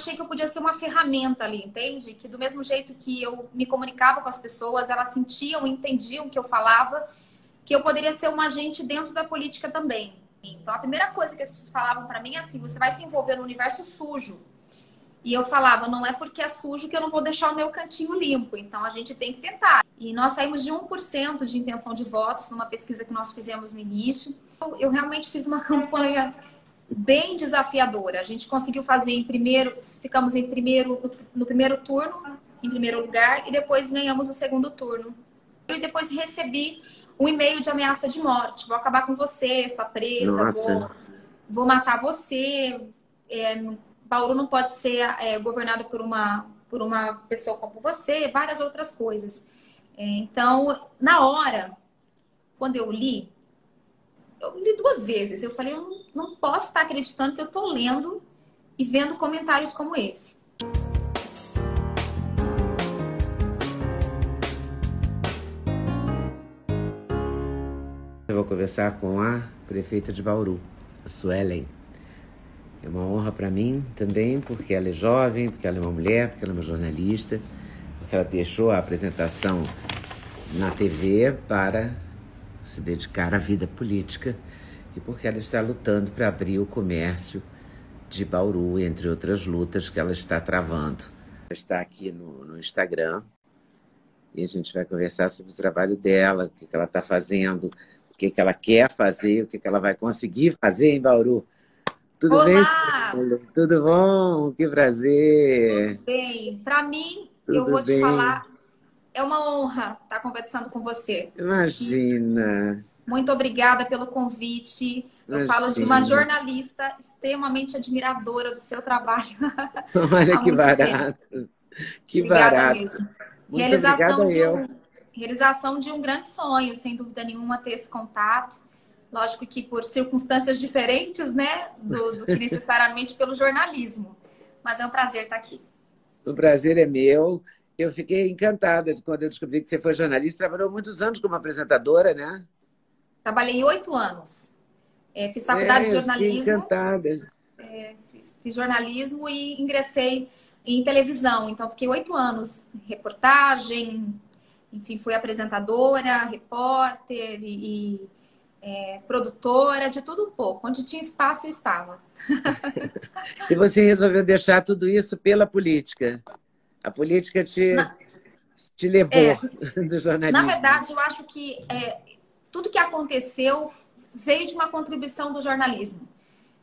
achei que eu podia ser uma ferramenta ali, entende? Que do mesmo jeito que eu me comunicava com as pessoas, elas sentiam, entendiam o que eu falava, que eu poderia ser um agente dentro da política também. Então, a primeira coisa que as pessoas falavam para mim é assim: você vai se envolver no universo sujo. E eu falava, não é porque é sujo que eu não vou deixar o meu cantinho limpo. Então, a gente tem que tentar. E nós saímos de 1% de intenção de votos numa pesquisa que nós fizemos no início. Eu realmente fiz uma campanha bem desafiadora. A gente conseguiu fazer em primeiro, ficamos em primeiro no primeiro turno, em primeiro lugar, e depois ganhamos o segundo turno. E depois recebi um e-mail de ameaça de morte. Vou acabar com você, sua preta, vou, vou, matar você. É, Bauru não pode ser é, governado por uma, por uma pessoa como você, várias outras coisas. É, então, na hora, quando eu li, eu li duas vezes. Eu falei, eu não, não posso estar acreditando que eu estou lendo e vendo comentários como esse. Eu vou conversar com a prefeita de Bauru, a Suelen. É uma honra para mim também, porque ela é jovem, porque ela é uma mulher, porque ela é uma jornalista, porque ela deixou a apresentação na TV para se dedicar à vida política e porque ela está lutando para abrir o comércio de Bauru, entre outras lutas que ela está travando. Ela está aqui no, no Instagram e a gente vai conversar sobre o trabalho dela, o que, que ela está fazendo, o que, que ela quer fazer, o que, que ela vai conseguir fazer em Bauru. Tudo Olá! bem? Tudo bom? Que prazer! Tudo bem. Para mim, Tudo eu vou bem. te falar, é uma honra estar conversando com você. Imagina. Muito obrigada pelo convite. Eu Imagina. falo de uma jornalista extremamente admiradora do seu trabalho. Olha que barato. Tempo. Que obrigada barato. mesmo. Muito realização, de um, realização de um grande sonho, sem dúvida nenhuma, ter esse contato. Lógico que por circunstâncias diferentes, né? Do, do que necessariamente pelo jornalismo. Mas é um prazer estar aqui. O prazer é meu eu fiquei encantada quando eu descobri que você foi jornalista. Trabalhou muitos anos como apresentadora, né? Trabalhei oito anos. É, fiz faculdade é, de jornalismo. encantada. É, fiz, fiz, jornalismo e ingressei em televisão. Então, fiquei oito anos reportagem, enfim, fui apresentadora, repórter e, e é, produtora, de tudo um pouco. Onde tinha espaço, eu estava. e você resolveu deixar tudo isso pela política? A política te, na... te levou é, do jornalismo. Na verdade, eu acho que é, tudo que aconteceu veio de uma contribuição do jornalismo.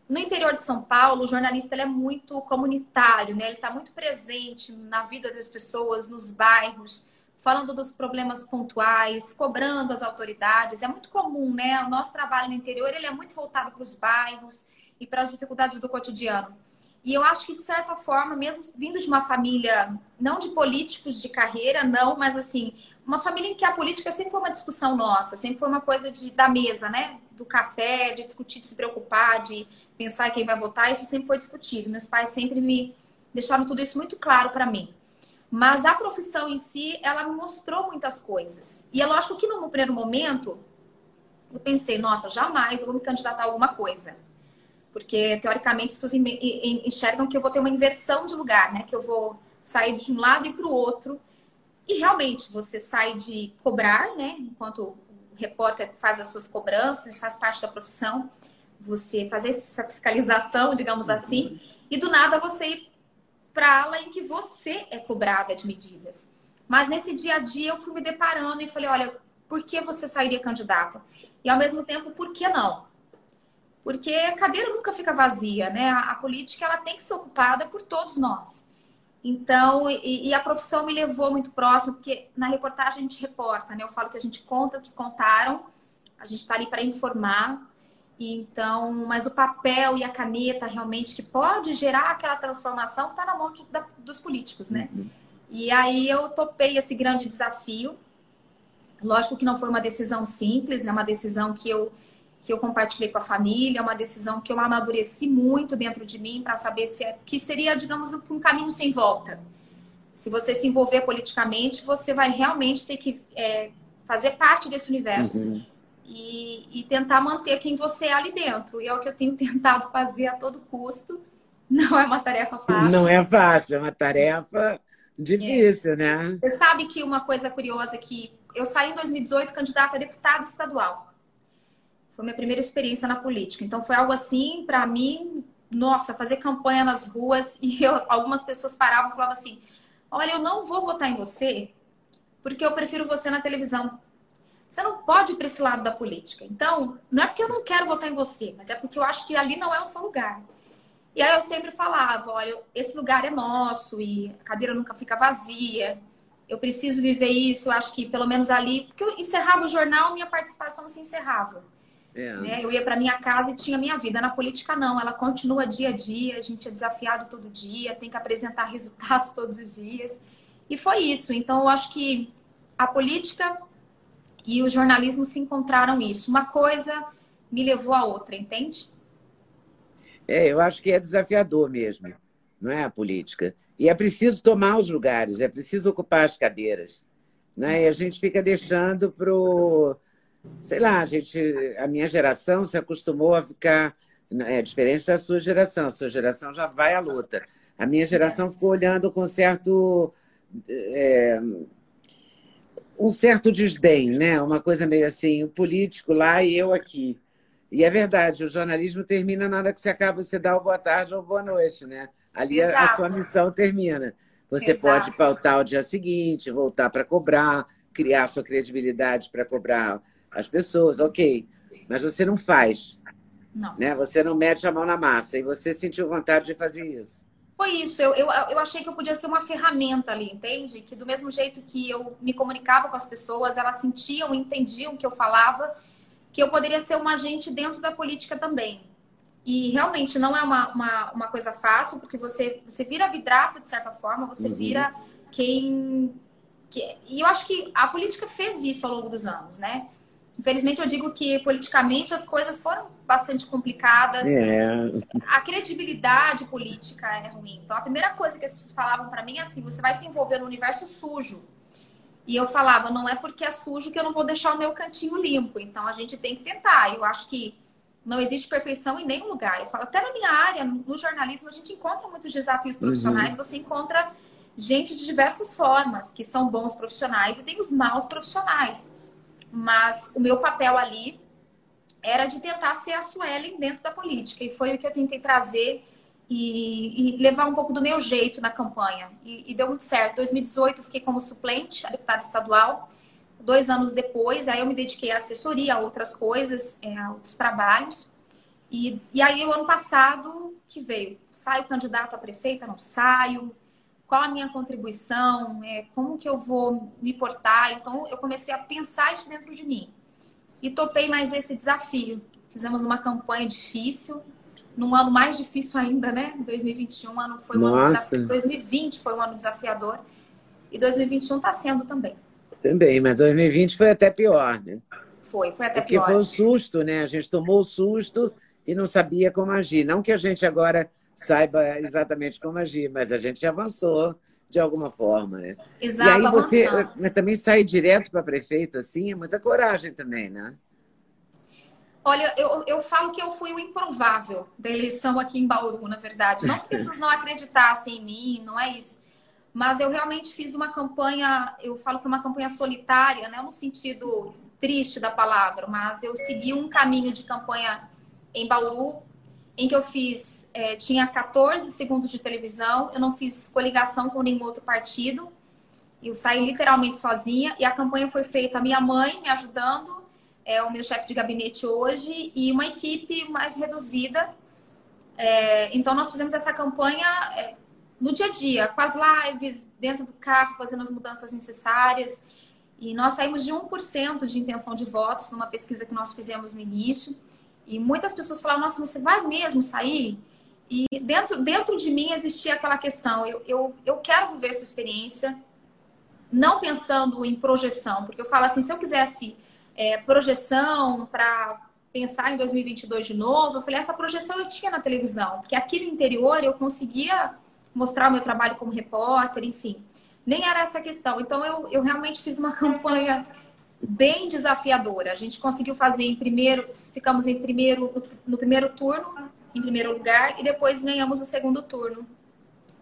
No interior de São Paulo, o jornalista é muito comunitário, né? ele está muito presente na vida das pessoas, nos bairros, falando dos problemas pontuais, cobrando as autoridades. É muito comum, né? O nosso trabalho no interior ele é muito voltado para os bairros e para as dificuldades do cotidiano. E eu acho que, de certa forma, mesmo vindo de uma família, não de políticos de carreira, não, mas assim, uma família em que a política sempre foi uma discussão nossa, sempre foi uma coisa de, da mesa, né? Do café, de discutir, de se preocupar, de pensar quem vai votar, isso sempre foi discutido. Meus pais sempre me deixaram tudo isso muito claro para mim. Mas a profissão em si, ela me mostrou muitas coisas. E é lógico que no primeiro momento, eu pensei, nossa, jamais eu vou me candidatar a alguma coisa porque teoricamente as pessoas enxergam que eu vou ter uma inversão de lugar, né? Que eu vou sair de um lado e para o outro. E realmente você sai de cobrar, né? Enquanto o repórter faz as suas cobranças, faz parte da profissão, você fazer essa fiscalização, digamos assim, e do nada você ir para a ala em que você é cobrada de medidas. Mas nesse dia a dia eu fui me deparando e falei, olha, por que você sairia candidata? E ao mesmo tempo, por que não? porque a cadeira nunca fica vazia, né? A, política ela tem que ser ocupada por todos nós. Então, e, e, a profissão me levou muito próximo, porque na reportagem a gente reporta, né? Eu falo que a gente conta o que contaram, a gente está ali para informar. Então, mas o papel e a caneta realmente que pode gerar aquela transformação está na mão de, da, dos políticos, né? Uhum. E aí eu topei esse grande desafio Lógico que não foi uma decisão simples, né? Uma decisão que eu que eu compartilhei com a família, uma decisão que eu amadureci muito dentro de mim para saber se é, que seria, digamos, um caminho sem volta. Se você se envolver politicamente, você vai realmente ter que é, fazer parte desse universo uhum. e, e, tentar manter quem você é ali dentro. E é o que eu tenho tentado fazer a todo custo. Não é uma tarefa fácil. Não é fácil, é uma tarefa difícil, é. né? Você sabe que uma coisa curiosa é que eu saí em 2018 candidata a deputada estadual. Foi minha primeira experiência na política. Então foi algo assim, para mim, nossa, fazer campanha nas ruas e eu, algumas pessoas paravam e falavam assim: "Olha, eu não vou votar em você porque eu prefiro você na televisão. Você não pode ir para esse lado da política. Então, não é porque eu não quero votar em você, mas é porque eu acho que ali não é o seu lugar. E aí eu sempre falava, olha, esse lugar é nosso e a cadeira nunca fica vazia eu preciso viver isso, eu acho que pelo menos ali, porque eu encerrava o jornal, minha participação se encerrava. É. Né? Eu ia para minha casa e tinha minha vida. Na política, não, ela continua dia a dia, a gente é desafiado todo dia, tem que apresentar resultados todos os dias. E foi isso. Então, eu acho que a política e o jornalismo se encontraram isso. Uma coisa me levou a outra, entende? É, eu acho que é desafiador mesmo, não é a política. E é preciso tomar os lugares, é preciso ocupar as cadeiras. Né? E a gente fica deixando para o. Sei lá, a, gente, a minha geração se acostumou a ficar. Né, é diferente da sua geração, a sua geração já vai à luta. A minha geração ficou olhando com certo. É, um certo desdém, né? Uma coisa meio assim, o político lá e eu aqui. E é verdade, o jornalismo termina na hora que você acaba, você dá o boa tarde ou boa noite, né? Ali a, a sua missão termina. Você Exato. pode faltar o dia seguinte, voltar para cobrar, criar sua credibilidade para cobrar as pessoas, ok. Mas você não faz. Não. Né? Você não mete a mão na massa. E você sentiu vontade de fazer isso. Foi isso. Eu, eu, eu achei que eu podia ser uma ferramenta ali, entende? Que do mesmo jeito que eu me comunicava com as pessoas, elas sentiam, entendiam o que eu falava, que eu poderia ser um agente dentro da política também. E realmente não é uma, uma, uma, coisa fácil, porque você, você vira vidraça, de certa forma, você uhum. vira quem. Que, e eu acho que a política fez isso ao longo dos anos, né? Infelizmente, eu digo que politicamente as coisas foram bastante complicadas. É. A credibilidade política é ruim. Então, a primeira coisa que as pessoas falavam para mim é assim: você vai se envolver no universo sujo. E eu falava, não é porque é sujo que eu não vou deixar o meu cantinho limpo. Então, a gente tem que tentar. Eu acho que não existe perfeição em nenhum lugar. Eu falo, até na minha área, no jornalismo, a gente encontra muitos desafios profissionais, uhum. você encontra gente de diversas formas, que são bons profissionais e tem os maus profissionais. Mas o meu papel ali era de tentar ser a Suelen dentro da política. E foi o que eu tentei trazer e, e levar um pouco do meu jeito na campanha. E, e deu muito certo. Em 2018, eu fiquei como suplente, a deputada estadual dois anos depois, aí eu me dediquei à assessoria, a outras coisas, é, a outros trabalhos. E, e aí, o ano passado, que veio? Saio candidato a prefeita? Não saio? Qual a minha contribuição? É, como que eu vou me portar? Então, eu comecei a pensar isso dentro de mim. E topei mais esse desafio. Fizemos uma campanha difícil, num ano mais difícil ainda, né? 2021 ano foi um Nossa. ano desafiador. 2020 foi um ano desafiador. E 2021 está sendo também. Também, mas 2020 foi até pior, né? Foi, foi até Porque pior. Porque foi um susto, né? A gente tomou o susto e não sabia como agir. Não que a gente agora saiba exatamente como agir, mas a gente avançou de alguma forma, né? Exato, e aí você mas também sair direto para prefeito assim é muita coragem também, né? Olha, eu, eu falo que eu fui o improvável da eleição aqui em Bauru, na verdade. Não que as pessoas não acreditassem em mim, não é isso. Mas eu realmente fiz uma campanha, eu falo que é uma campanha solitária, né? No sentido triste da palavra, mas eu segui um caminho de campanha em Bauru, em que eu fiz, é, tinha 14 segundos de televisão, eu não fiz coligação com nenhum outro partido, eu saí literalmente sozinha e a campanha foi feita, minha mãe me ajudando, é o meu chefe de gabinete hoje e uma equipe mais reduzida. É, então nós fizemos essa campanha é, no dia a dia, com as lives, dentro do carro, fazendo as mudanças necessárias. E nós saímos de 1% de intenção de votos numa pesquisa que nós fizemos no início. E muitas pessoas falaram: Nossa, você vai mesmo sair? E dentro, dentro de mim existia aquela questão: eu, eu, eu quero viver essa experiência. não pensando em projeção, porque eu falo assim, se eu quisesse é, projeção para pensar em 2022 de novo, eu falei, essa projeção eu tinha na televisão, porque aqui no interior eu conseguia mostrar o meu trabalho como repórter, enfim. Nem era essa questão. Então eu, eu realmente fiz uma campanha bem desafiadora. A gente conseguiu fazer em primeiro, ficamos em primeiro no primeiro turno, em primeiro lugar, e depois ganhamos o segundo turno,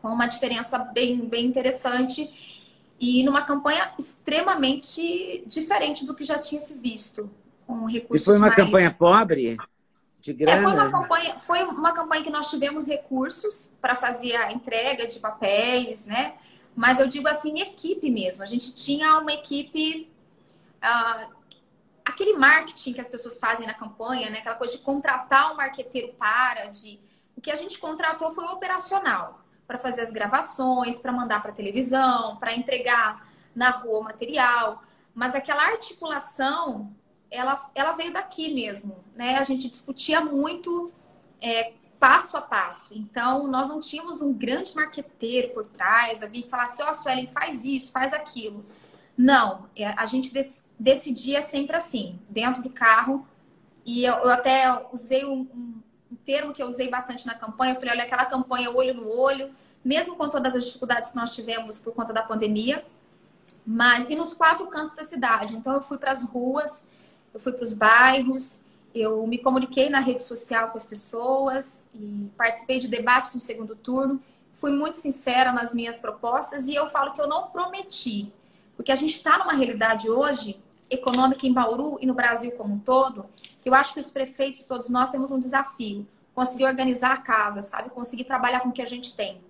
com uma diferença bem, bem interessante e numa campanha extremamente diferente do que já tinha se visto, com recursos E foi uma mais... campanha pobre? De grana? É, foi, uma campanha, foi uma campanha que nós tivemos recursos para fazer a entrega de papéis, né? Mas eu digo assim, equipe mesmo. A gente tinha uma equipe aquele marketing que as pessoas fazem na campanha, né? Aquela coisa de contratar um marqueteiro para, de o que a gente contratou foi operacional para fazer as gravações, para mandar para televisão, para entregar na rua o material, mas aquela articulação ela, ela veio daqui mesmo, né? A gente discutia muito é, passo a passo. Então, nós não tínhamos um grande marqueteiro por trás, alguém que falasse, ó, oh, Suelen, faz isso, faz aquilo. Não, é, a gente decidia sempre assim, dentro do carro. E eu, eu até usei um, um, um, termo que eu usei bastante na campanha. Eu falei, olha, aquela campanha olho no olho, mesmo com todas as dificuldades que nós tivemos por conta da pandemia, mas e nos quatro cantos da cidade. Então eu fui para as ruas, eu fui para os bairros, eu me comuniquei na rede social com as pessoas e participei de debates no segundo turno. Fui muito sincera nas minhas propostas e eu falo que eu não prometi porque a gente está numa realidade hoje, econômica em Bauru e no Brasil como um todo, que eu acho que os prefeitos, todos nós, temos um desafio. Conseguir organizar a casa, sabe? Conseguir trabalhar com o que a gente tem.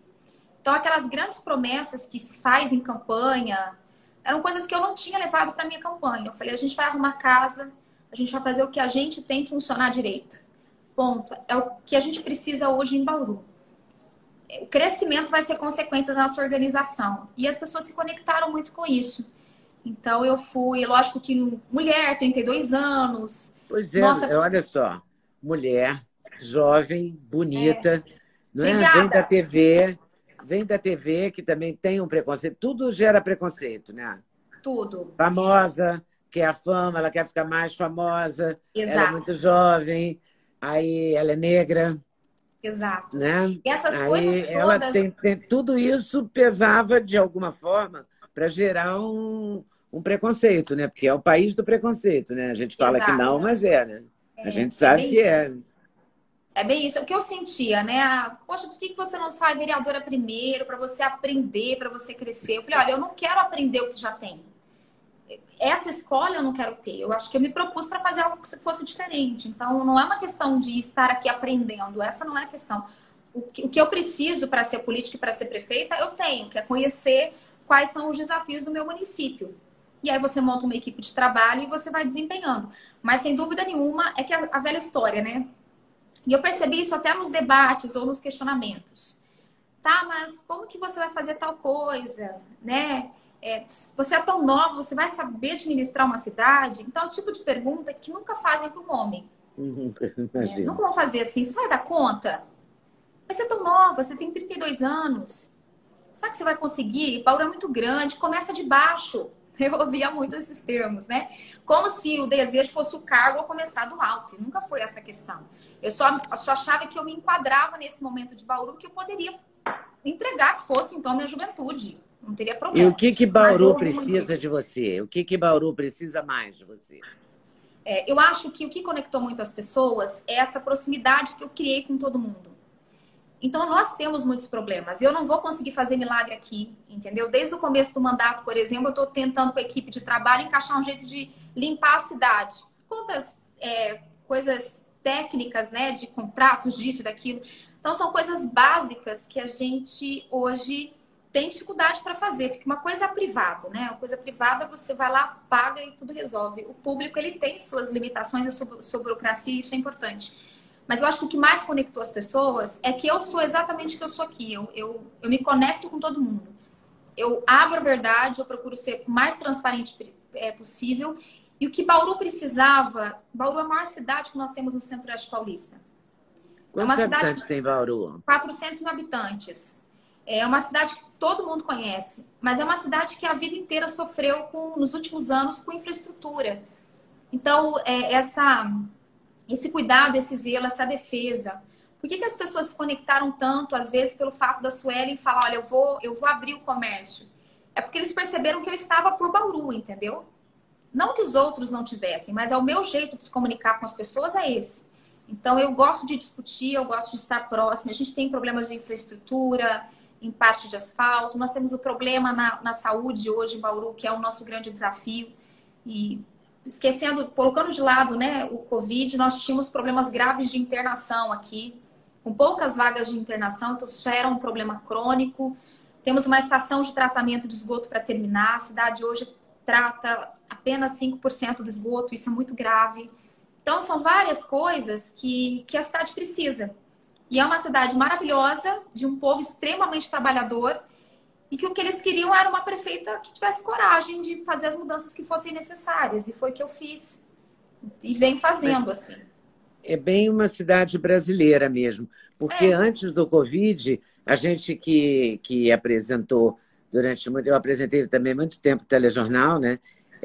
Então, aquelas grandes promessas que se faz em campanha, eram coisas que eu não tinha levado para minha campanha. Eu falei, a gente vai arrumar casa, a gente vai fazer o que a gente tem funcionar direito. Ponto. É o que a gente precisa hoje em Bauru o crescimento vai ser consequência da nossa organização. E as pessoas se conectaram muito com isso. Então eu fui, lógico que mulher, 32 anos. Pois é, nossa... olha só, mulher, jovem, bonita, é. não é? Vem da TV, vem da TV que também tem um preconceito. Tudo gera preconceito, né? Tudo. Famosa, quer a fama, ela quer ficar mais famosa. Exato. Ela é muito jovem, aí ela é negra. Exato. Né? E essas Aí coisas todas. Ela tem, tem, tudo isso pesava de alguma forma para gerar um, um preconceito, né? Porque é o país do preconceito, né? A gente fala Exato. que não, mas é, né? É, a gente é sabe que é. isso. é. É bem isso. O que eu sentia, né? Ah, Poxa, por que você não sai vereadora primeiro para você aprender, para você crescer? Eu falei, olha, eu não quero aprender o que já tem essa escola eu não quero ter. Eu acho que eu me propus para fazer algo que fosse diferente. Então, não é uma questão de estar aqui aprendendo. Essa não é a questão. O que, o que eu preciso para ser política e para ser prefeita, eu tenho, que é conhecer quais são os desafios do meu município. E aí você monta uma equipe de trabalho e você vai desempenhando. Mas, sem dúvida nenhuma, é que a, a velha história, né? E eu percebi isso até nos debates ou nos questionamentos. Tá, mas como que você vai fazer tal coisa, né? É, você é tão nova, você vai saber administrar uma cidade? Então, é o tipo de pergunta que nunca fazem para um homem. é, nunca vão fazer assim, você vai dar conta? Mas você é tão nova, você tem 32 anos. Sabe que você vai conseguir? Bauru é muito grande, começa de baixo. Eu ouvia muito esses termos, né? Como se o desejo fosse o cargo a começar do alto. E nunca foi essa questão. Eu só, só achava que eu me enquadrava nesse momento de Bauru que eu poderia entregar que fosse, então, a minha juventude. Não teria problema. E o que que Bauru precisa de você? O que que Bauru precisa mais de você? É, eu acho que o que conectou muito as pessoas é essa proximidade que eu criei com todo mundo. Então, nós temos muitos problemas. Eu não vou conseguir fazer milagre aqui, entendeu? Desde o começo do mandato, por exemplo, eu estou tentando com a equipe de trabalho encaixar um jeito de limpar a cidade. Quantas é, coisas técnicas, né, de contratos, disso, daquilo. Então, são coisas básicas que a gente hoje tem dificuldade para fazer, porque uma coisa é privada, né? Uma coisa privada você vai lá, paga e tudo resolve. O público ele tem suas limitações, a sua, sua burocracia, isso é importante. Mas eu acho que o que mais conectou as pessoas é que eu sou exatamente o que eu sou aqui. Eu, eu, eu me conecto com todo mundo. Eu abro a verdade, eu procuro ser o mais transparente é, possível. E o que Bauru precisava, Bauru é a maior cidade que nós temos no Centro-Oeste Paulista. Quantos é uma habitantes cidade, tem Bauru? 400 mil habitantes. É uma cidade que todo mundo conhece, mas é uma cidade que a vida inteira sofreu com, nos últimos anos com infraestrutura. Então, é, essa, esse cuidado, esse zelo, essa defesa. Por que, que as pessoas se conectaram tanto, às vezes, pelo fato da Suelen falar, olha, eu vou, eu vou abrir o comércio? É porque eles perceberam que eu estava por Bauru, entendeu? Não que os outros não tivessem, mas é o meu jeito de se comunicar com as pessoas é esse. Então, eu gosto de discutir, eu gosto de estar próximo. A gente tem problemas de infraestrutura, em parte de asfalto. Nós temos o problema na, na saúde hoje em Bauru, que é o nosso grande desafio. E esquecendo, colocando de lado né, o Covid, nós tínhamos problemas graves de internação aqui, com poucas vagas de internação, então isso já era um problema crônico. Temos uma estação de tratamento de esgoto para terminar. A cidade hoje trata apenas 5% do esgoto, isso é muito grave. Então, são várias coisas que, que a cidade precisa. E é uma cidade maravilhosa, de um povo extremamente trabalhador, e que o que eles queriam era uma prefeita que tivesse coragem de fazer as mudanças que fossem necessárias. E foi o que eu fiz. E vem fazendo, Mas assim. É bem uma cidade brasileira mesmo. Porque é. antes do Covid, a gente que, que apresentou durante muito, eu apresentei também muito tempo o telejornal, né?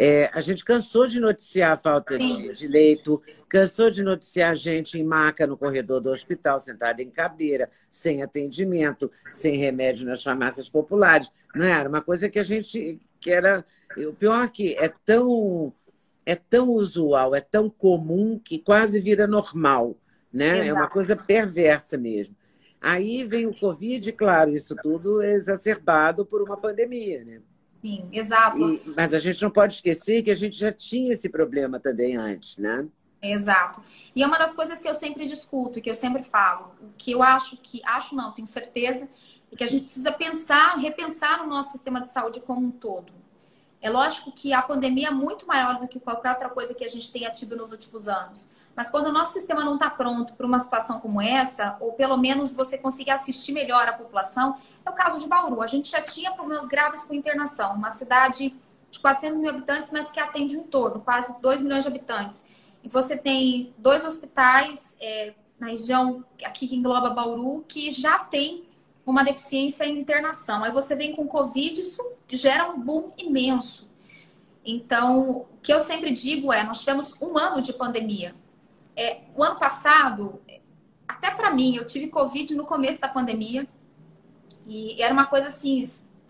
É, a gente cansou de noticiar a falta de, de, leito, cansou de noticiar gente em maca no corredor do hospital, sentada em cadeira, sem atendimento, sem remédio nas farmácias populares. Não era uma coisa que a gente que era o pior que é tão é tão usual, é tão comum que quase vira normal, né? Exato. É uma coisa perversa mesmo. Aí vem o Covid, claro, isso tudo é exacerbado por uma pandemia, né? Sim, exato. E, mas a gente não pode esquecer que a gente já tinha esse problema também antes, né? Exato. E é uma das coisas que eu sempre discuto e que eu sempre falo. O que eu acho que, acho não, tenho certeza, é que a gente precisa pensar, repensar no nosso sistema de saúde como um todo. É lógico que a pandemia é muito maior do que qualquer outra coisa que a gente tenha tido nos últimos anos. Mas quando o nosso sistema não está pronto para uma situação como essa, ou pelo menos você conseguir assistir melhor a população, é o caso de Bauru. A gente já tinha problemas graves com internação. Uma cidade de 400 mil habitantes, mas que atende em torno, quase 2 milhões de habitantes. E você tem dois hospitais é, na região aqui que engloba Bauru que já tem uma deficiência em internação. Aí você vem com Covid, isso gera um boom imenso. Então, o que eu sempre digo é: nós tivemos um ano de pandemia. É, o ano passado, até para mim, eu tive Covid no começo da pandemia. E era uma coisa assim,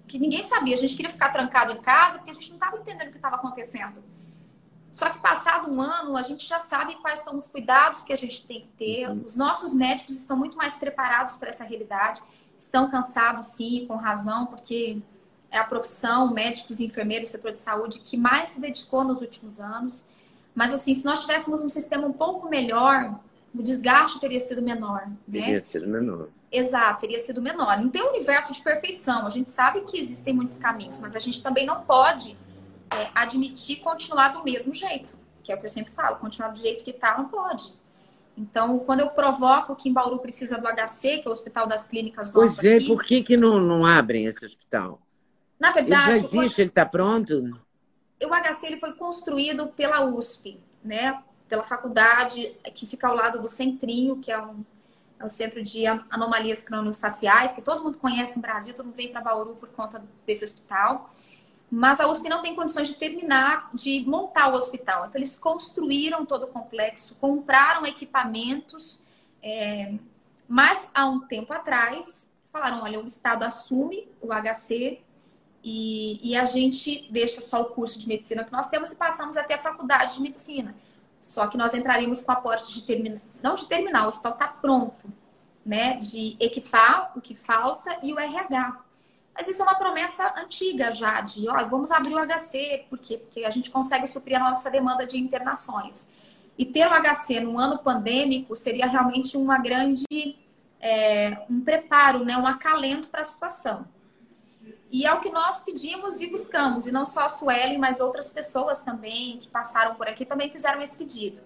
que ninguém sabia. A gente queria ficar trancado em casa porque a gente não estava entendendo o que estava acontecendo. Só que passado um ano, a gente já sabe quais são os cuidados que a gente tem que ter. Uhum. Os nossos médicos estão muito mais preparados para essa realidade. Estão cansados, sim, com razão, porque é a profissão, médicos e enfermeiros, setor de saúde, que mais se dedicou nos últimos anos. Mas, assim, se nós tivéssemos um sistema um pouco melhor, o desgaste teria sido menor. Né? Teria sido menor. Exato, teria sido menor. Não tem um universo de perfeição. A gente sabe que existem muitos caminhos, mas a gente também não pode é, admitir continuar do mesmo jeito. Que é o que eu sempre falo, continuar do jeito que está, não pode. Então, quando eu provoco que em Bauru precisa do HC, que é o Hospital das Clínicas Pois é, aqui, por que, que não, não abrem esse hospital? Na verdade. Ele já existe, ele está pronto? O HC ele foi construído pela USP, né? Pela faculdade que fica ao lado do Centrinho, que é um, é um centro de anomalias craniofaciais, que todo mundo conhece no Brasil, todo mundo vem para Bauru por conta desse hospital. Mas a USP não tem condições de terminar, de montar o hospital. Então, eles construíram todo o complexo, compraram equipamentos, é... mas há um tempo atrás falaram: olha, o Estado assume o HC, e, e, a gente deixa só o curso de medicina que nós temos e passamos até a faculdade de medicina. Só que nós entraríamos com a porta de terminar, não de terminar, o hospital está pronto, né? De equipar o que falta e o RH. Mas isso é uma promessa antiga já, de ó, vamos abrir o HC, por quê? Porque a gente consegue suprir a nossa demanda de internações. E ter o HC no ano pandêmico seria realmente uma grande é, um preparo, né? um acalento para a situação. E é o que nós pedimos e buscamos, e não só a Suelen, mas outras pessoas também que passaram por aqui também fizeram esse pedido.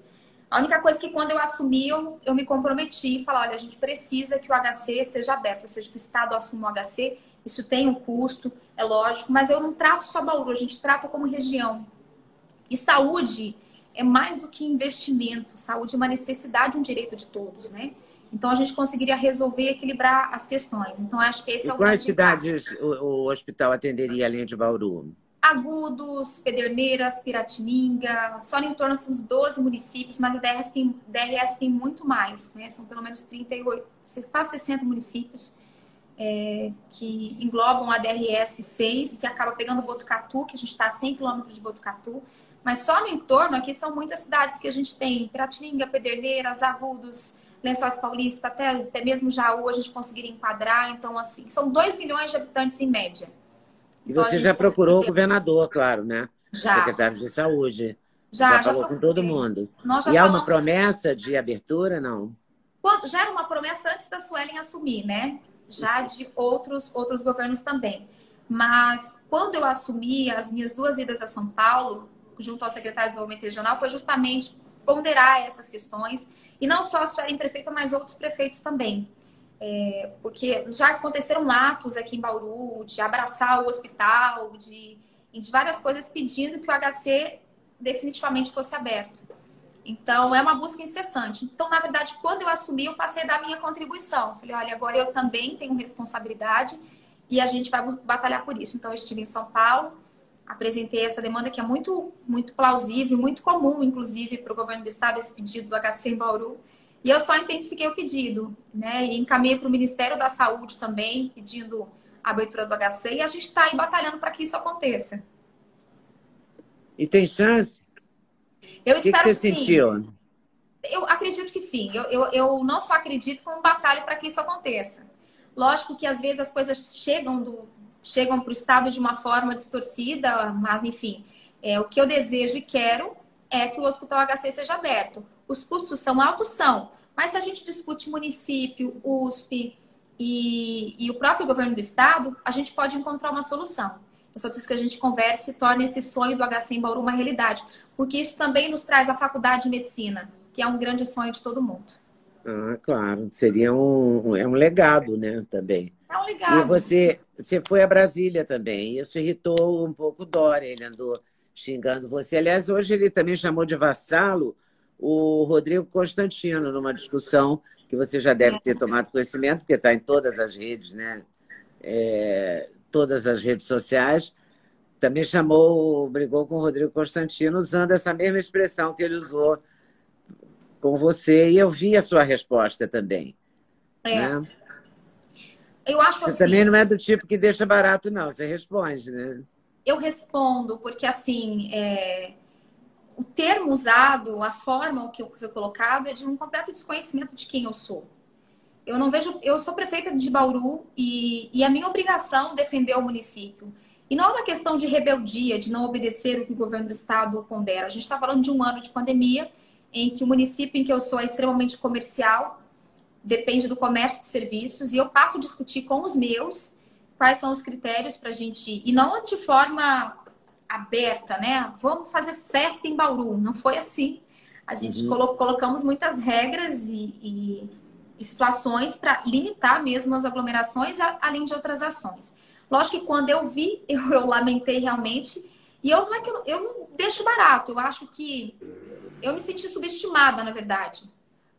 A única coisa que quando eu assumi, eu, eu me comprometi e falar, olha, a gente precisa que o HC seja aberto, ou seja, que o Estado assuma o HC, isso tem um custo, é lógico, mas eu não trato só Bauru, a gente trata como região. E saúde é mais do que investimento, saúde é uma necessidade, um direito de todos, né? Então a gente conseguiria resolver e equilibrar as questões. Então acho que esse e é o quais cidades o, o, hospital atenderia além de Bauru? Agudos, Pederneiras, Piratininga, só em torno dos 12 municípios, mas a DRS tem, DRS tem muito mais, né? São pelo menos 38, quase 60 municípios é, que englobam a DRS 6, que acaba pegando Botucatu, que a gente está a 100 quilômetros de Botucatu. Mas só no entorno aqui são muitas cidades que a gente tem: Piratininga, Pederneiras, Agudos, Lençóis Paulista, até, até mesmo Jaú a gente conseguiria enquadrar. Então, assim, são 2 milhões de habitantes em média. E então, você já procurou o governador, claro, né? Já. secretário de Saúde. Já, já, já falou com todo mundo. Nós já e há uma promessa de abertura, não? Quando, já era uma promessa antes da Suelen assumir, né? Já de outros, outros governos também. Mas quando eu assumi as minhas duas idas a São Paulo, junto ao secretário de Desenvolvimento Regional, foi justamente ponderar essas questões. E não só a Suelen prefeita, mas outros prefeitos também. É, porque já aconteceram atos aqui em Bauru de abraçar o hospital, de, de várias coisas pedindo que o HC definitivamente fosse aberto. Então, é uma busca incessante. Então, na verdade, quando eu assumi, eu passei a dar minha contribuição. Falei, olha, agora eu também tenho responsabilidade e a gente vai batalhar por isso. Então, eu estive em São Paulo, apresentei essa demanda que é muito, muito plausível, muito comum, inclusive, para o governo do estado, esse pedido do HC em Bauru. E eu só intensifiquei o pedido, né? E encaminhei para o Ministério da Saúde também, pedindo a abertura do HC, e a gente está aí batalhando para que isso aconteça. E tem chance? Eu espero que, que você que sentiu? Sim. Eu acredito que sim. Eu, eu, eu não só acredito como batalho para que isso aconteça. Lógico que às vezes as coisas chegam do chegam para o estado de uma forma distorcida, mas enfim, é, o que eu desejo e quero é que o Hospital HC seja aberto. Os custos são altos? São. Mas se a gente discute município, USP e, e o próprio governo do estado, a gente pode encontrar uma solução. Eu só preciso que a gente converse e torne esse sonho do HC em Bauru uma realidade. Porque isso também nos traz a faculdade de medicina, que é um grande sonho de todo mundo. Ah, claro. Seria um, é um legado, né, também. É um legado. E você, você foi a Brasília também. Isso irritou um pouco o Dória. Ele andou xingando você. Aliás, hoje ele também chamou de vassalo o Rodrigo Constantino numa discussão que você já deve ter tomado conhecimento, porque está em todas as redes, né? É, todas as redes sociais. Também chamou, brigou com o Rodrigo Constantino usando essa mesma expressão que ele usou com você. E eu vi a sua resposta também. É. Né? Eu acho você assim. Você também não é do tipo que deixa barato, não. Você responde, né? Eu respondo, porque assim. É o termo usado, a forma que foi colocado é de um completo desconhecimento de quem eu sou. Eu não vejo, eu sou prefeita de Bauru e, e a minha obrigação é defender o município. E não é uma questão de rebeldia, de não obedecer o que o governo do estado pondera. A gente está falando de um ano de pandemia em que o município em que eu sou é extremamente comercial, depende do comércio de serviços, e eu passo a discutir com os meus quais são os critérios para a gente, e não de forma aberta, né? Vamos fazer festa em Bauru. Não foi assim. A gente uhum. colo colocamos muitas regras e, e, e situações para limitar mesmo as aglomerações, a, além de outras ações. Lógico que quando eu vi, eu, eu lamentei realmente. E eu não é que eu, eu não deixo barato. Eu acho que eu me senti subestimada, na verdade.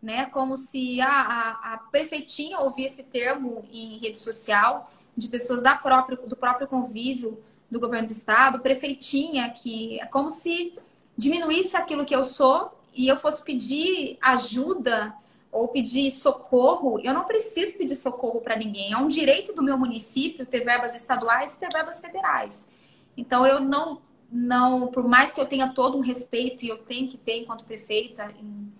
Né? Como se a, a, a prefeitinha ouvisse esse termo em rede social de pessoas da própria, do próprio convívio do governo do estado, prefeitinha, que é como se diminuísse aquilo que eu sou e eu fosse pedir ajuda ou pedir socorro, eu não preciso pedir socorro para ninguém. É um direito do meu município ter verbas estaduais e ter verbas federais. Então eu não, não, por mais que eu tenha todo um respeito e eu tenho que ter enquanto prefeita em,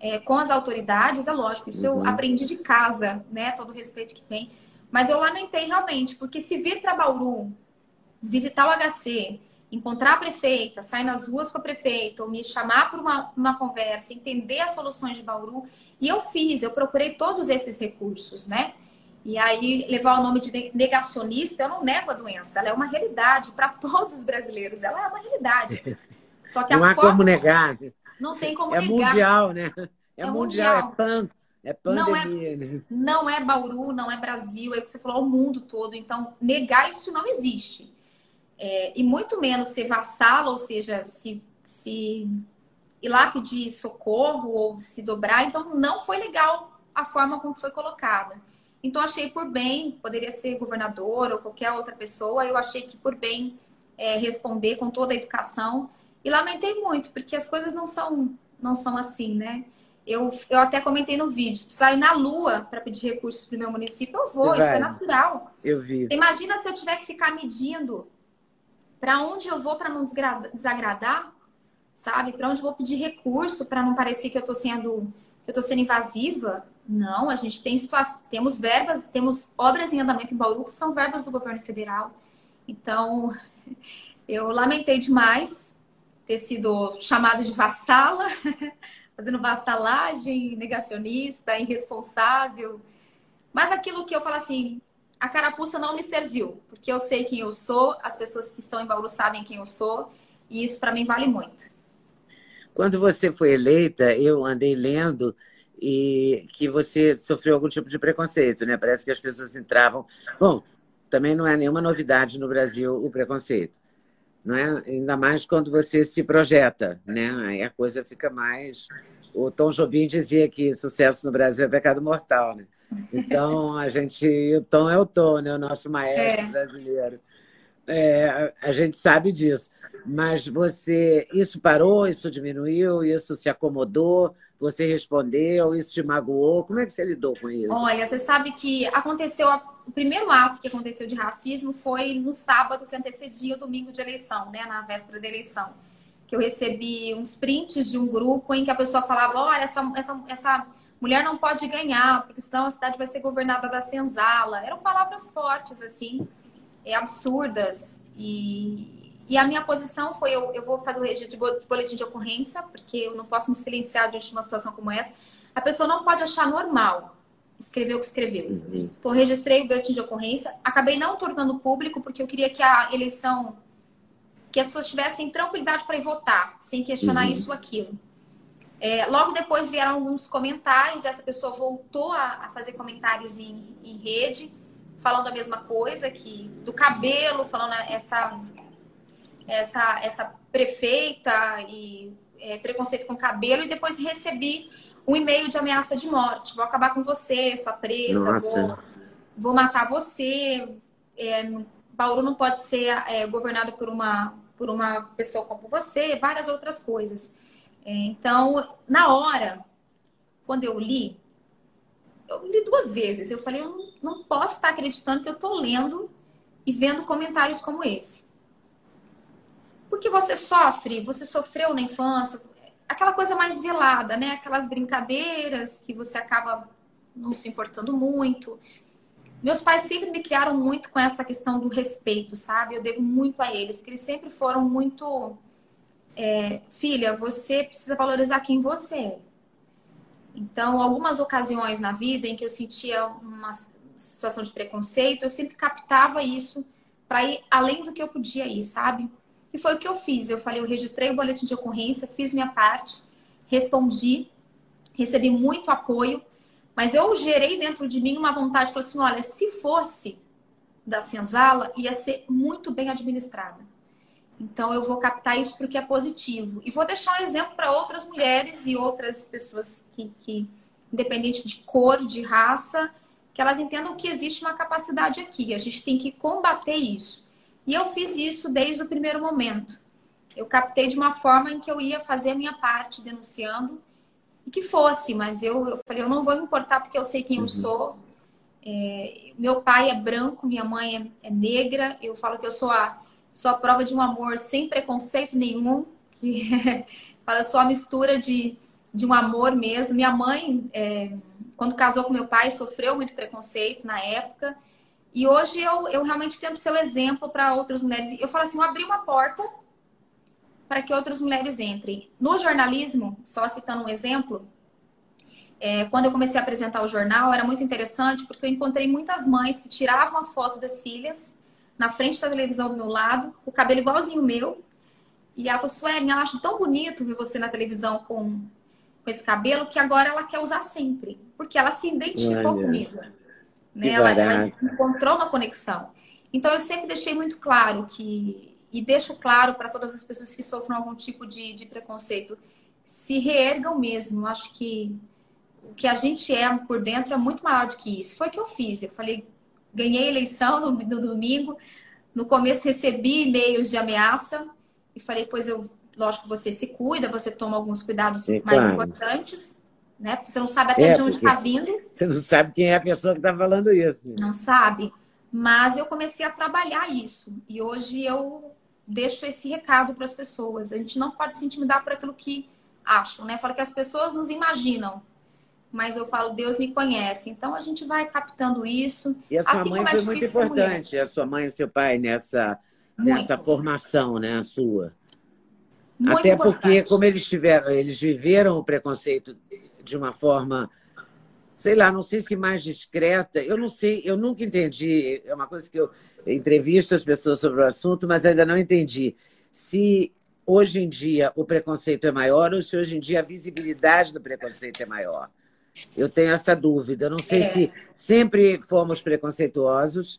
é, com as autoridades, é lógico, isso uhum. eu aprendi de casa, né? Todo o respeito que tem. Mas eu lamentei realmente, porque se vir para Bauru visitar o HC, encontrar a prefeita, sair nas ruas com a prefeita, ou me chamar para uma, uma conversa, entender as soluções de Bauru. E eu fiz, eu procurei todos esses recursos, né? E aí, levar o nome de negacionista, eu não nego a doença, ela é uma realidade para todos os brasileiros, ela é uma realidade. Só que não há forma... como negar. Não tem como é negar. Mundial, né? É, é mundial, é pan, é pandemia, não é, né? Não é Bauru, não é Brasil, é o que você falou, o mundo todo. Então, negar isso não existe é, e muito menos ser vassalo, ou seja, se, se ir lá pedir socorro ou se dobrar. Então, não foi legal a forma como foi colocada. Então, achei por bem, poderia ser governador ou qualquer outra pessoa, eu achei que por bem é, responder com toda a educação. E lamentei muito, porque as coisas não são, não são assim, né? Eu, eu até comentei no vídeo, saio na lua para pedir recursos para o meu município, eu vou, isso é natural. Eu vi. Imagina se eu tiver que ficar medindo para onde eu vou para não desagradar, sabe? Para onde eu vou pedir recurso para não parecer que eu estou sendo que eu tô sendo invasiva? Não, a gente tem situação, temos verbas, temos obras em andamento em Bauru que são verbas do governo federal. Então, eu lamentei demais ter sido chamada de vassala, fazendo vassalagem, negacionista, irresponsável. Mas aquilo que eu falo assim, a carapuça não me serviu, porque eu sei quem eu sou, as pessoas que estão em Bauru sabem quem eu sou, e isso para mim vale muito. Quando você foi eleita, eu andei lendo e que você sofreu algum tipo de preconceito, né? Parece que as pessoas entravam. Bom, também não é nenhuma novidade no Brasil o preconceito, não é? Ainda mais quando você se projeta, né? Aí a coisa fica mais. O Tom Jobim dizia que sucesso no Brasil é pecado mortal, né? Então a gente, o Tom é o Tom, né? O nosso maestro é. brasileiro. É, a gente sabe disso. Mas você, isso parou, isso diminuiu, isso se acomodou, você respondeu, isso te magoou. Como é que você lidou com isso? Olha, você sabe que aconteceu o primeiro ato que aconteceu de racismo foi no sábado que antecedia o domingo de eleição, né, na véspera da eleição, que eu recebi uns prints de um grupo em que a pessoa falava, olha, essa, essa, essa mulher não pode ganhar, porque senão a cidade vai ser governada da senzala. Eram palavras fortes, assim, é, absurdas. E, e a minha posição foi: eu, eu vou fazer o registro de boletim de ocorrência, porque eu não posso me silenciar diante de uma situação como essa. A pessoa não pode achar normal escrever o que escreveu. Uhum. Então, registrei o boletim de ocorrência. Acabei não tornando público, porque eu queria que a eleição. que as pessoas tivessem tranquilidade para ir votar, sem questionar uhum. isso ou aquilo. É, logo depois vieram alguns comentários, essa pessoa voltou a, a fazer comentários em, em rede falando a mesma coisa, que do cabelo, falando essa essa essa prefeita e é, preconceito com cabelo e depois recebi um e-mail de ameaça de morte. Vou acabar com você, sua preta, vou, vou matar você. É, Bauru não pode ser é, governado por uma por uma pessoa como você, várias outras coisas. É, então, na hora, quando eu li, eu li duas vezes. Eu falei, eu não, não posso estar acreditando que eu estou lendo e vendo comentários como esse. Porque você sofre, você sofreu na infância, aquela coisa mais velada, né? Aquelas brincadeiras que você acaba não se importando muito. Meus pais sempre me criaram muito com essa questão do respeito, sabe? Eu devo muito a eles, porque eles sempre foram muito. É, filha, você precisa valorizar quem você é. Então, algumas ocasiões na vida em que eu sentia uma situação de preconceito, eu sempre captava isso para ir além do que eu podia ir, sabe? E foi o que eu fiz. Eu falei, eu registrei o boletim de ocorrência, fiz minha parte, respondi, recebi muito apoio, mas eu gerei dentro de mim uma vontade, falei assim, olha, se fosse da senzala, ia ser muito bem administrada. Então, eu vou captar isso porque é positivo. E vou deixar um exemplo para outras mulheres e outras pessoas que, que, independente de cor, de raça, que elas entendam que existe uma capacidade aqui. A gente tem que combater isso. E eu fiz isso desde o primeiro momento. Eu captei de uma forma em que eu ia fazer a minha parte denunciando e que fosse, mas eu, eu falei, eu não vou me importar porque eu sei quem uhum. eu sou. É, meu pai é branco, minha mãe é, é negra. Eu falo que eu sou a sou a prova de um amor sem preconceito nenhum, que fala só a mistura de, de um amor mesmo. Minha mãe, é, quando casou com meu pai, sofreu muito preconceito na época. E hoje eu, eu realmente tento ser o exemplo para outras mulheres. Eu falo assim, eu abri uma porta para que outras mulheres entrem. No jornalismo, só citando um exemplo, é, quando eu comecei a apresentar o jornal, era muito interessante porque eu encontrei muitas mães que tiravam a foto das filhas na frente da televisão do meu lado, o cabelo igualzinho o meu. E ela falou, Suelen, ela acha tão bonito ver você na televisão com, com esse cabelo que agora ela quer usar sempre. Porque ela se identificou Olha, comigo. Né? Ela, ela encontrou uma conexão. Então eu sempre deixei muito claro que, e deixo claro para todas as pessoas que sofram algum tipo de, de preconceito, se reergam mesmo. Acho que o que a gente é por dentro é muito maior do que isso. Foi o que eu fiz. Eu falei, ganhei a eleição no, no domingo. No começo recebi e-mails de ameaça e falei, pois eu, lógico, você se cuida, você toma alguns cuidados mais claro. importantes, né? Porque você não sabe até é, de onde está vindo. Você não sabe quem é a pessoa que está falando isso. Não sabe. Mas eu comecei a trabalhar isso e hoje eu deixo esse recado para as pessoas. A gente não pode se intimidar por aquilo que acham, né? Falo que as pessoas nos imaginam, mas eu falo, Deus me conhece. Então a gente vai captando isso. E a sua assim mãe é foi muito importante, a sua mãe e o seu pai nessa, nessa formação, né, a sua. Muito Até importante. porque, como eles tiveram, eles viveram o preconceito de uma forma sei lá, não sei se mais discreta. Eu não sei, eu nunca entendi. É uma coisa que eu entrevisto as pessoas sobre o assunto, mas ainda não entendi. Se hoje em dia o preconceito é maior ou se hoje em dia a visibilidade do preconceito é maior. Eu tenho essa dúvida. Eu não sei é. se sempre fomos preconceituosos,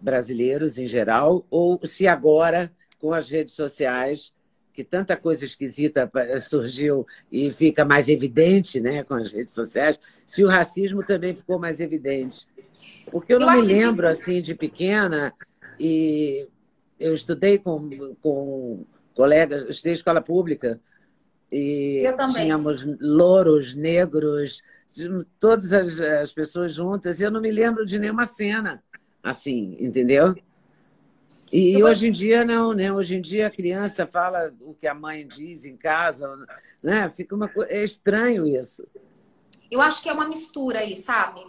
brasileiros em geral, ou se agora, com as redes sociais, que tanta coisa esquisita surgiu e fica mais evidente né, com as redes sociais, se o racismo também ficou mais evidente. Porque eu não eu me lembro, assim, de pequena, e eu estudei com, com colegas, estudei escola pública, e tínhamos louros, negros, todas as, as pessoas juntas, e eu não me lembro de nenhuma cena assim, entendeu? E eu hoje em dia não, né? Hoje em dia a criança fala o que a mãe diz em casa, né? Fica uma é estranho isso. Eu acho que é uma mistura aí, sabe?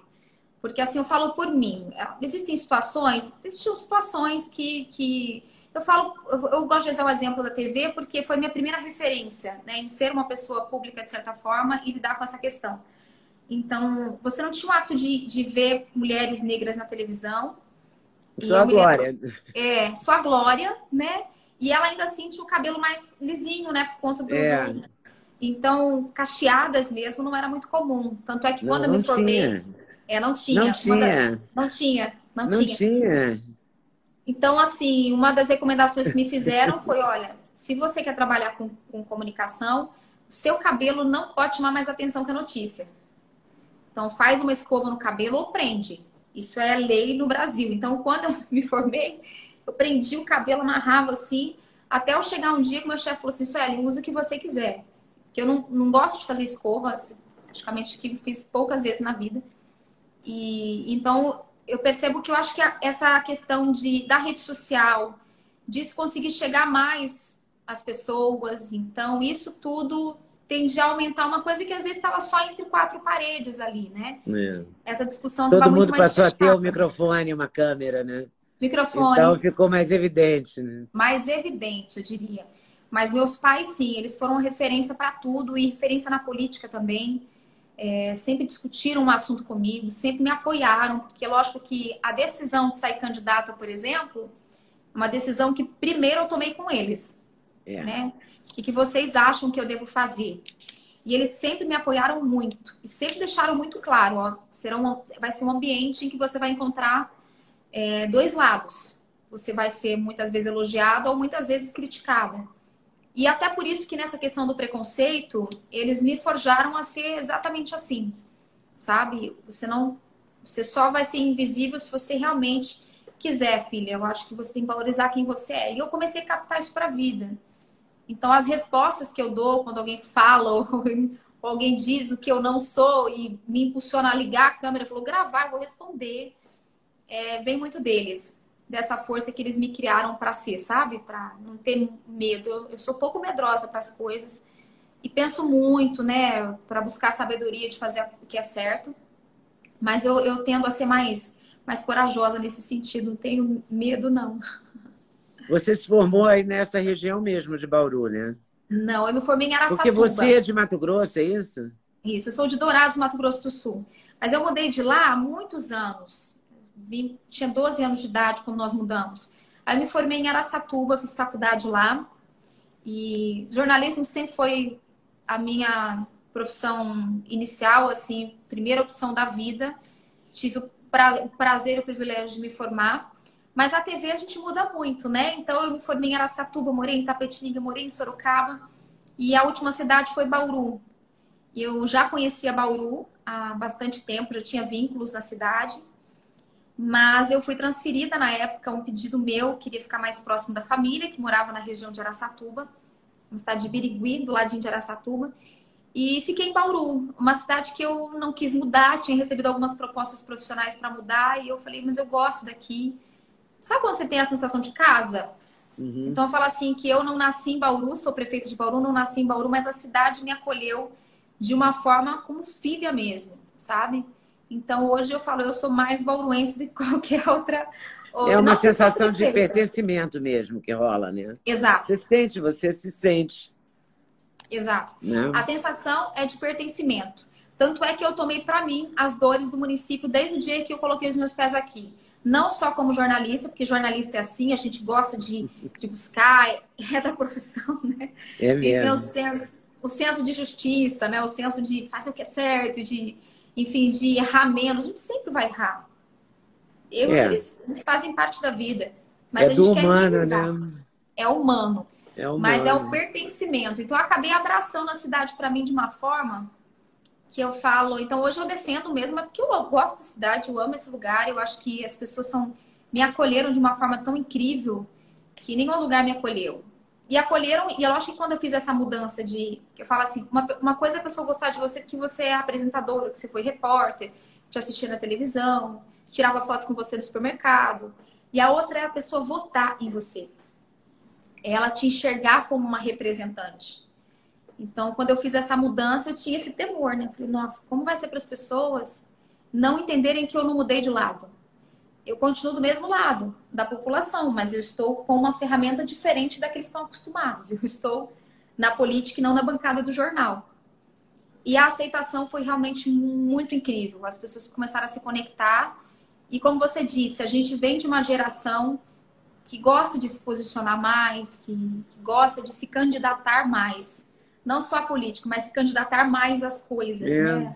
Porque assim eu falo por mim. Existem situações, existiam situações que, que eu falo, eu, eu gosto de usar o exemplo da TV porque foi minha primeira referência, né, em ser uma pessoa pública de certa forma e lidar com essa questão. Então, você não tinha o ato de, de ver mulheres negras na televisão, sua glória. Lembro, é, sua glória, né? E ela ainda assim tinha o cabelo mais lisinho, né? Por conta do. É. do... Então, cacheadas mesmo não era muito comum. Tanto é que quando não, eu me formei. Tinha. É, não tinha. Não tinha. Não tinha. Não, não tinha. tinha. Então, assim, uma das recomendações que me fizeram foi: olha, se você quer trabalhar com, com comunicação, o seu cabelo não pode chamar mais atenção que a notícia. Então, faz uma escova no cabelo ou prende. Isso é lei no Brasil. Então, quando eu me formei, eu prendi o cabelo, amarrava assim, até eu chegar um dia que meu chefe falou assim, Sueli, usa o que você quiser. Que eu não, não gosto de fazer escova, assim, praticamente que fiz poucas vezes na vida. E então eu percebo que eu acho que essa questão de da rede social, disso conseguir chegar mais às pessoas, então isso tudo tende a aumentar uma coisa que às vezes estava só entre quatro paredes ali, né? É. Essa discussão Todo mundo passou a ter um microfone, uma câmera, né? Microfone. Então ficou mais evidente, né? Mais evidente, eu diria. Mas meus pais, sim, eles foram referência para tudo e referência na política também. É, sempre discutiram um assunto comigo, sempre me apoiaram, porque lógico que a decisão de sair candidata, por exemplo, é uma decisão que primeiro eu tomei com eles. É. Né? O que vocês acham que eu devo fazer? E eles sempre me apoiaram muito e sempre deixaram muito claro, ó, será um, vai ser um ambiente em que você vai encontrar é, dois lados. Você vai ser muitas vezes elogiada ou muitas vezes criticada. E até por isso que nessa questão do preconceito, eles me forjaram a ser exatamente assim, sabe? Você não, você só vai ser invisível se você realmente quiser, filha. Eu acho que você tem que valorizar quem você é. E eu comecei a captar isso para a vida. Então, as respostas que eu dou quando alguém fala ou, alguém diz o que eu não sou e me impulsiona a ligar a câmera falou gravar, eu vou responder, é, vem muito deles. Dessa força que eles me criaram para ser, sabe? Para não ter medo. Eu, eu sou pouco medrosa para as coisas e penso muito, né? Para buscar sabedoria de fazer o que é certo. Mas eu, eu tendo a ser mais, mais corajosa nesse sentido. Não tenho medo, não. Você se formou aí nessa região mesmo de Bauru, né? Não, eu me formei em Araçatuba. Porque você é de Mato Grosso, é isso? Isso, eu sou de Dourados, Mato Grosso do Sul. Mas eu mudei de lá há muitos anos. Vim, tinha 12 anos de idade quando nós mudamos. Aí eu me formei em Araçatuba, fiz faculdade lá. E jornalismo sempre foi a minha profissão inicial, assim, primeira opção da vida. Tive o prazer e o privilégio de me formar. Mas a TV a gente muda muito, né? Então eu me formei em Aracatuba, morei em Tapetininga, morei em Sorocaba. E a última cidade foi Bauru. Eu já conhecia Bauru há bastante tempo, já tinha vínculos na cidade, mas eu fui transferida na época, um pedido meu, queria ficar mais próximo da família, que morava na região de Araçatuba, na cidade de Birigui, do ladinho de Araçatuba. E fiquei em Bauru, uma cidade que eu não quis mudar, tinha recebido algumas propostas profissionais para mudar, e eu falei, mas eu gosto daqui. Sabe quando você tem a sensação de casa? Uhum. Então eu falo assim que eu não nasci em Bauru, sou prefeita de Bauru, não nasci em Bauru, mas a cidade me acolheu de uma forma como filha mesmo, sabe? Então hoje eu falo, eu sou mais bauruense do que qualquer outra. É uma sensação de pertencimento mesmo que rola, né? Exato. Você sente, você se sente. Exato. Né? A sensação é de pertencimento. Tanto é que eu tomei para mim as dores do município desde o dia que eu coloquei os meus pés aqui. Não só como jornalista, porque jornalista é assim, a gente gosta de, de buscar, é da profissão, né? É mesmo. E tem o senso, o senso de justiça, né? O senso de fazer o que é certo, de, enfim, de errar menos. A gente sempre vai errar. Erros, é. eles, eles, fazem parte da vida. Mas é a gente quer humano, né? É humano. É mas é o pertencimento. Então, eu acabei abraçando a cidade para mim de uma forma que eu falo. Então, hoje eu defendo mesmo, porque eu gosto da cidade, eu amo esse lugar. Eu acho que as pessoas são, me acolheram de uma forma tão incrível que nenhum lugar me acolheu. E acolheram, e eu acho que quando eu fiz essa mudança de. Eu falo assim: uma, uma coisa é a pessoa gostar de você porque você é apresentadora, que você foi repórter, te assistia na televisão, tirava foto com você no supermercado. E a outra é a pessoa votar em você ela te enxergar como uma representante. Então, quando eu fiz essa mudança, eu tinha esse temor, né? Eu falei, nossa, como vai ser para as pessoas não entenderem que eu não mudei de lado? Eu continuo do mesmo lado da população, mas eu estou com uma ferramenta diferente da que eles estão acostumados. Eu estou na política e não na bancada do jornal. E a aceitação foi realmente muito incrível. As pessoas começaram a se conectar. E como você disse, a gente vem de uma geração que gosta de se posicionar mais, que, que gosta de se candidatar mais. Não só a política, mas se candidatar mais às coisas, é. né?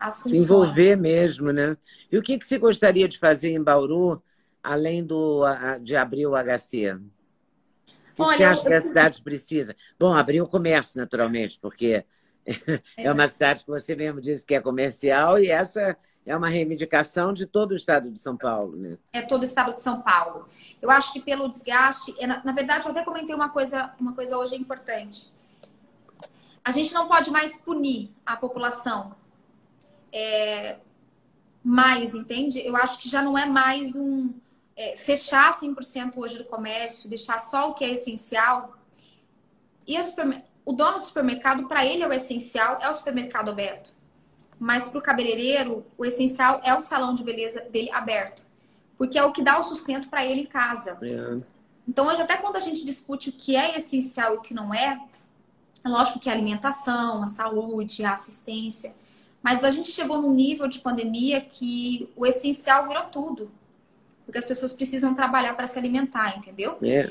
Às se envolver mesmo, né? E o que, que você gostaria de fazer em Bauru, além do, de abrir o HC? O que, Olha, você acha eu... que a cidade precisa? Bom, abrir o comércio, naturalmente, porque é. é uma cidade que você mesmo disse que é comercial e essa é uma reivindicação de todo o estado de São Paulo, né? É todo o estado de São Paulo. Eu acho que pelo desgaste, é, na, verdade, eu até comentei uma coisa, uma coisa hoje importante. A gente não pode mais punir a população é, mais, entende? Eu acho que já não é mais um é, fechar 100% hoje do comércio, deixar só o que é essencial. E o, dono do supermercado, para ele, é o essencial, é o supermercado aberto. Mas para o cabeleireiro, o essencial é o salão de beleza dele aberto. Porque é o que dá o sustento para ele em casa. É. Então, hoje, até quando a gente discute o que é essencial e o que não é, é lógico que a alimentação, a saúde, a assistência. Mas a gente chegou num nível de pandemia que o essencial virou tudo. Porque as pessoas precisam trabalhar para se alimentar, entendeu? É.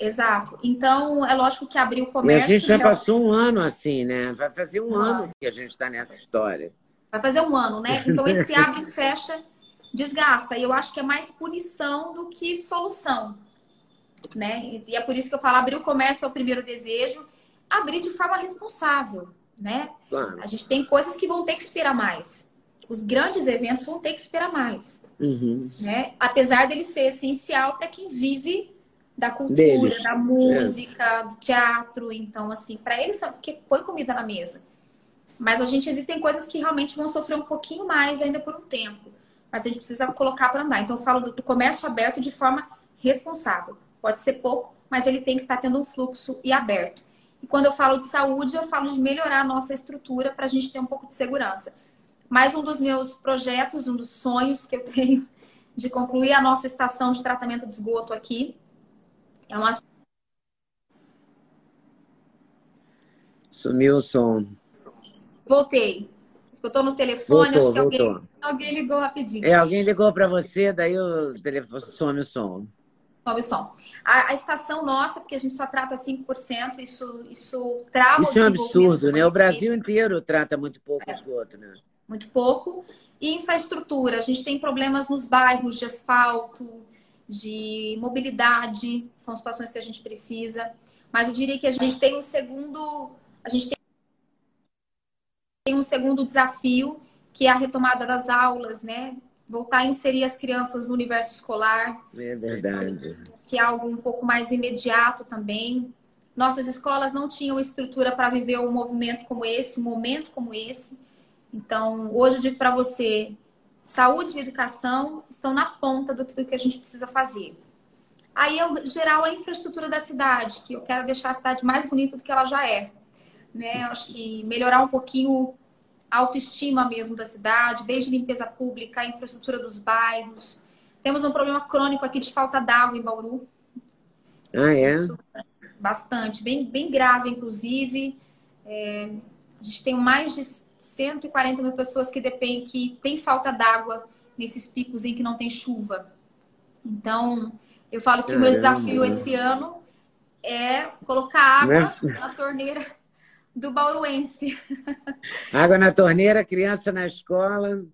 Exato. Então, é lógico que abrir o comércio. E a gente já passou um ano assim, né? Vai fazer um, um ano. ano que a gente está nessa história. Vai fazer um ano, né? Então, esse abre e fecha desgasta. E eu acho que é mais punição do que solução. Né? E é por isso que eu falo: abrir o comércio é o primeiro desejo, abrir de forma responsável. Né? Claro. A gente tem coisas que vão ter que esperar mais. Os grandes eventos vão ter que esperar mais. Uhum. Né? Apesar dele ser essencial para quem vive da cultura, Deles. da música, é. do teatro. Então, assim, para eles, porque põe comida na mesa. Mas a gente existem coisas que realmente vão sofrer um pouquinho mais ainda por um tempo. Mas a gente precisa colocar para andar. Então, eu falo do comércio aberto de forma responsável. Pode ser pouco, mas ele tem que estar tá tendo um fluxo e aberto. E quando eu falo de saúde, eu falo de melhorar a nossa estrutura para a gente ter um pouco de segurança. Mais um dos meus projetos, um dos sonhos que eu tenho de concluir a nossa estação de tratamento de esgoto aqui. É uma. Sumiu o som. Voltei. Eu estou no telefone, voltou, acho que alguém, alguém ligou rapidinho. É, alguém ligou para você, daí o telefone some o som. Some o som. A, a, estação nossa, porque a gente só trata 5%, isso, isso trava Isso é um absurdo, né? O Brasil inteiro trata muito pouco é. esgoto, né? muito pouco. E infraestrutura, a gente tem problemas nos bairros de asfalto, de mobilidade, são situações que a gente precisa. Mas eu diria que a gente tem um segundo, a gente tem um segundo desafio, que é a retomada das aulas, né? Voltar a inserir as crianças no universo escolar. É verdade. Que é algo um pouco mais imediato também. Nossas escolas não tinham estrutura para viver um movimento como esse, um momento como esse. Então, hoje eu digo para você, saúde e educação estão na ponta do que a gente precisa fazer. Aí, é geral, a infraestrutura da cidade, que eu quero deixar a cidade mais bonita do que ela já é. Né? Acho que melhorar um pouquinho autoestima mesmo da cidade, desde limpeza pública, infraestrutura dos bairros. Temos um problema crônico aqui de falta d'água em Bauru. Ah, é? Isso, bastante, bem, bem grave, inclusive. É, a gente tem mais de 140 mil pessoas que dependem, que tem falta d'água nesses picos em que não tem chuva. Então, eu falo que Caramba. o meu desafio esse ano é colocar água é? na torneira do bauruense. Água na torneira, criança na escola,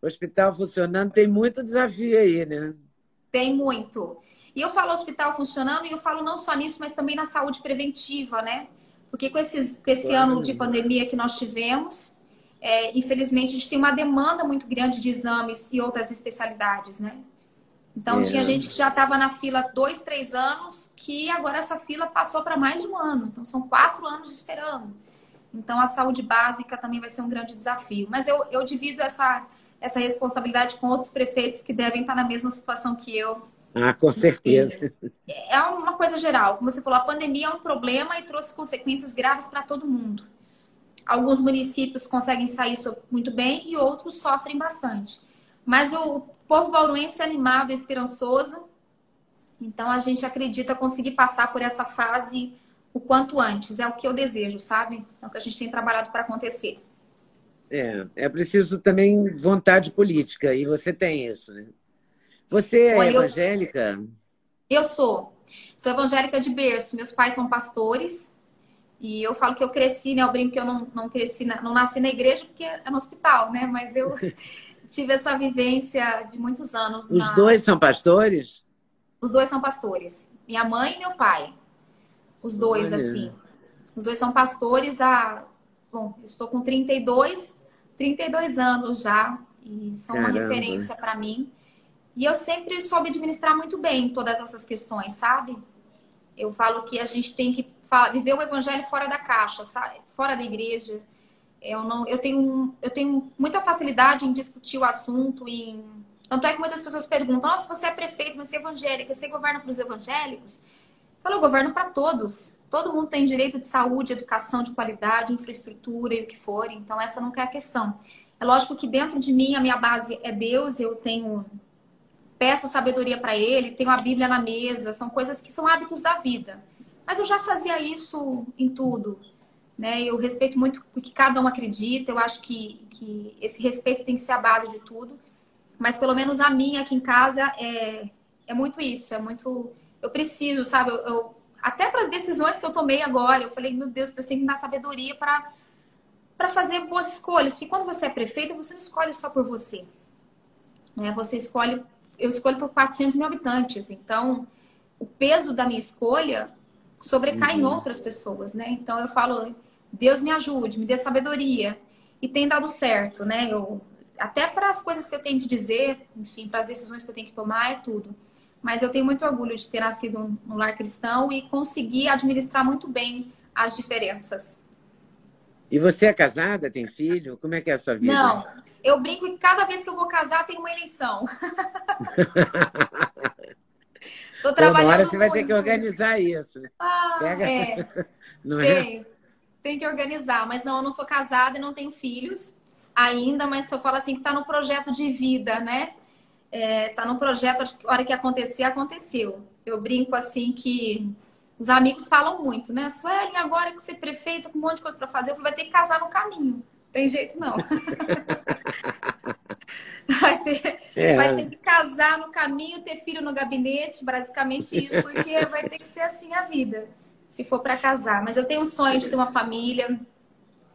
hospital funcionando, tem muito desafio aí, né? Tem muito. E eu falo hospital funcionando e eu falo não só nisso, mas também na saúde preventiva, né? Porque com, esses, com esse claro. ano de pandemia que nós tivemos, é, infelizmente a gente tem uma demanda muito grande de exames e outras especialidades, né? Então é. tinha gente que já estava na fila dois, três anos, que agora essa fila passou para mais de um ano. Então são quatro anos esperando. Então, a saúde básica também vai ser um grande desafio. Mas eu, eu divido essa, essa responsabilidade com outros prefeitos que devem estar na mesma situação que eu. Ah, com certeza. É uma coisa geral. Como você falou, a pandemia é um problema e trouxe consequências graves para todo mundo. Alguns municípios conseguem sair muito bem e outros sofrem bastante. Mas o povo bauruense é animado e esperançoso. Então, a gente acredita conseguir passar por essa fase o quanto antes. É o que eu desejo, sabe? É o que a gente tem trabalhado para acontecer. É, é preciso também vontade política, e você tem isso, né? Você é Olha, evangélica? Eu, eu sou. Sou evangélica de berço. Meus pais são pastores. E eu falo que eu cresci, né? Eu brinco que eu não, não cresci, na, não nasci na igreja porque é no hospital, né? Mas eu tive essa vivência de muitos anos. Os na... dois são pastores? Os dois são pastores. Minha mãe e meu pai. Os dois, Olha. assim. Os dois são pastores há. Bom, estou com 32, 32 anos já. E são Caramba. uma referência para mim. E eu sempre soube administrar muito bem todas essas questões, sabe? Eu falo que a gente tem que viver o evangelho fora da caixa, sabe? fora da igreja. Eu não, eu tenho, eu tenho muita facilidade em discutir o assunto, em tanto é que muitas pessoas perguntam: Nossa, você é prefeito, mas você é evangélica, você governa para os evangélicos? Fala, governo para todos. Todo mundo tem direito de saúde, educação de qualidade, infraestrutura e o que for. Então, essa não é a questão. É lógico que dentro de mim, a minha base é Deus, eu tenho. Peço sabedoria para Ele, tenho a Bíblia na mesa, são coisas que são hábitos da vida. Mas eu já fazia isso em tudo. Né? Eu respeito muito o que cada um acredita, eu acho que, que esse respeito tem que ser a base de tudo. Mas pelo menos a minha aqui em casa é, é muito isso, é muito eu preciso, sabe? Eu, eu até para as decisões que eu tomei agora, eu falei, meu Deus, Deus tem que dar sabedoria para para fazer boas escolhas, porque quando você é prefeita, você não escolhe só por você, né? Você escolhe, eu escolho por 400 mil habitantes, então o peso da minha escolha sobrecai uhum. em outras pessoas, né? Então eu falo, Deus me ajude, me dê sabedoria e tem dado certo, né? Eu até para as coisas que eu tenho que dizer, enfim, para as decisões que eu tenho que tomar, é tudo mas eu tenho muito orgulho de ter nascido num lar cristão e conseguir administrar muito bem as diferenças. E você é casada, tem filho? Como é que é a sua vida? Não, eu brinco que cada vez que eu vou casar tem uma eleição. Tô trabalhando Uma hora você muito. vai ter que organizar isso. Ah, Pega... é. Não é? tem, tem que organizar. Mas não, eu não sou casada e não tenho filhos ainda, mas eu falo assim que está no projeto de vida, né? É, tá no projeto, a hora que acontecer, aconteceu. Eu brinco assim que os amigos falam muito, né? Suelen, agora que você é prefeita, com um monte de coisa para fazer, eu vai ter que casar no caminho. Tem jeito não. vai, ter, é. vai ter que casar no caminho, ter filho no gabinete, basicamente isso, porque vai ter que ser assim a vida, se for para casar. Mas eu tenho um sonho de ter uma família.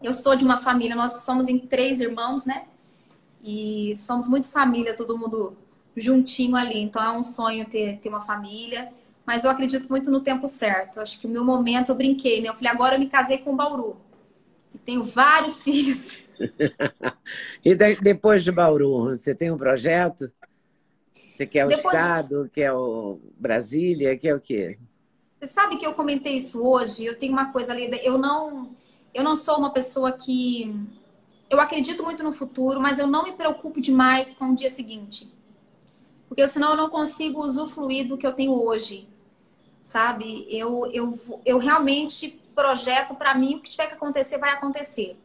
Eu sou de uma família, nós somos em três irmãos, né? E somos muito família, todo mundo juntinho ali. Então é um sonho ter, ter uma família. Mas eu acredito muito no tempo certo. Acho que o meu momento eu brinquei, né? Eu falei, agora eu me casei com o Bauru. E tenho vários filhos. e depois de Bauru, você tem um projeto? Você quer o depois... Estado, quer o Brasília, quer o quê? Você sabe que eu comentei isso hoje, eu tenho uma coisa ali, eu não, eu não sou uma pessoa que... Eu acredito muito no futuro, mas eu não me preocupo demais com o dia seguinte. Porque senão eu não consigo usufruir do que eu tenho hoje, sabe? Eu, eu, eu realmente projeto para mim, o que tiver que acontecer, vai acontecer.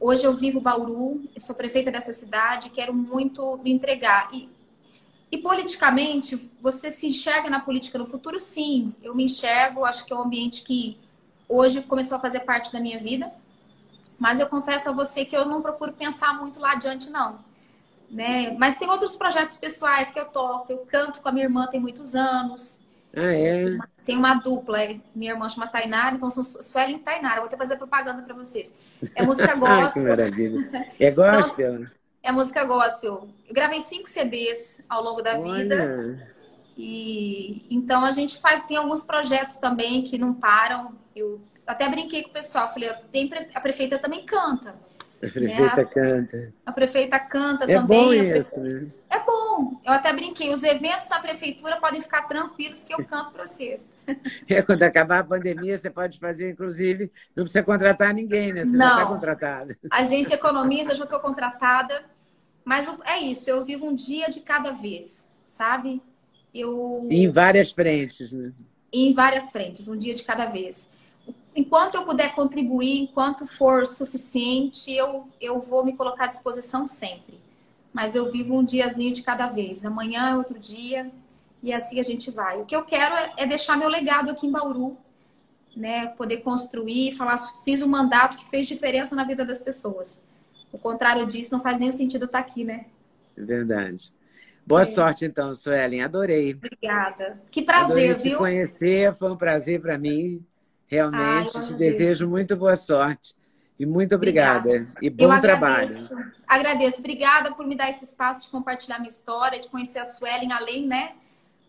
Hoje eu vivo Bauru, eu sou prefeita dessa cidade, quero muito me entregar. E, e politicamente, você se enxerga na política no futuro? Sim, eu me enxergo, acho que é um ambiente que hoje começou a fazer parte da minha vida. Mas eu confesso a você que eu não procuro pensar muito lá adiante, não. Né? Mas tem outros projetos pessoais que eu toco, eu canto com a minha irmã tem muitos anos. Ah, é? Tem uma dupla, minha irmã chama Tainara, então sou Suelen e Tainara. Vou até fazer propaganda para vocês. É música gospel. que maravilha. É gospel? Então, é música gospel. Eu gravei cinco CDs ao longo da Olha. vida. E então a gente faz, tem alguns projetos também que não param. Eu até brinquei com o pessoal, falei, tem, a prefeita também canta. A prefeita né? canta. A prefeita canta é também. Bom isso, né? É bom. Eu até brinquei. Os eventos na prefeitura podem ficar tranquilos que eu canto para vocês. É, quando acabar a pandemia, você pode fazer, inclusive, não precisa contratar ninguém, né? Você não. já está contratada. A gente economiza, já estou contratada. Mas é isso, eu vivo um dia de cada vez, sabe? Eu... em várias frentes, né? em várias frentes, um dia de cada vez enquanto eu puder contribuir, enquanto for suficiente, eu, eu vou me colocar à disposição sempre. Mas eu vivo um diazinho de cada vez. Amanhã é outro dia e assim a gente vai. O que eu quero é, é deixar meu legado aqui em Bauru, né? Poder construir, falar, fiz um mandato que fez diferença na vida das pessoas. O contrário disso não faz nenhum sentido estar aqui, né? É verdade. Boa é. sorte, então, Suelen. Adorei. Obrigada. Que prazer, Adorei viu? te conhecer, foi um prazer para mim. Realmente, te desejo muito boa sorte. E muito obrigada. obrigada. E bom Eu agradeço, trabalho. Agradeço. Obrigada por me dar esse espaço de compartilhar minha história, de conhecer a Suelen, além, né?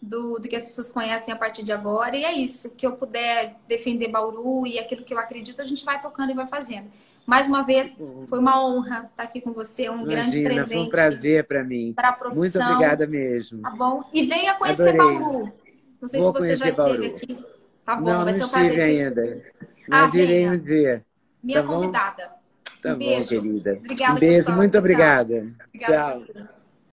Do, do que as pessoas conhecem a partir de agora. E é isso. Que eu puder defender Bauru e aquilo que eu acredito, a gente vai tocando e vai fazendo. Mais uma vez, foi uma honra estar aqui com você, um Imagina, grande presente. Foi um prazer para mim. Para a profissão. Muito obrigada mesmo. Tá bom? E venha conhecer Adorei. Bauru. Não sei Vou se você já esteve Bauru. aqui. Tá bom, não, vai ser um prazer. ainda. Mas ah, irei um dia. Minha tá convidada. Tá um bom, querida. Obrigada, um beijo, pessoal. muito obrigada. Obrigada. Tchau.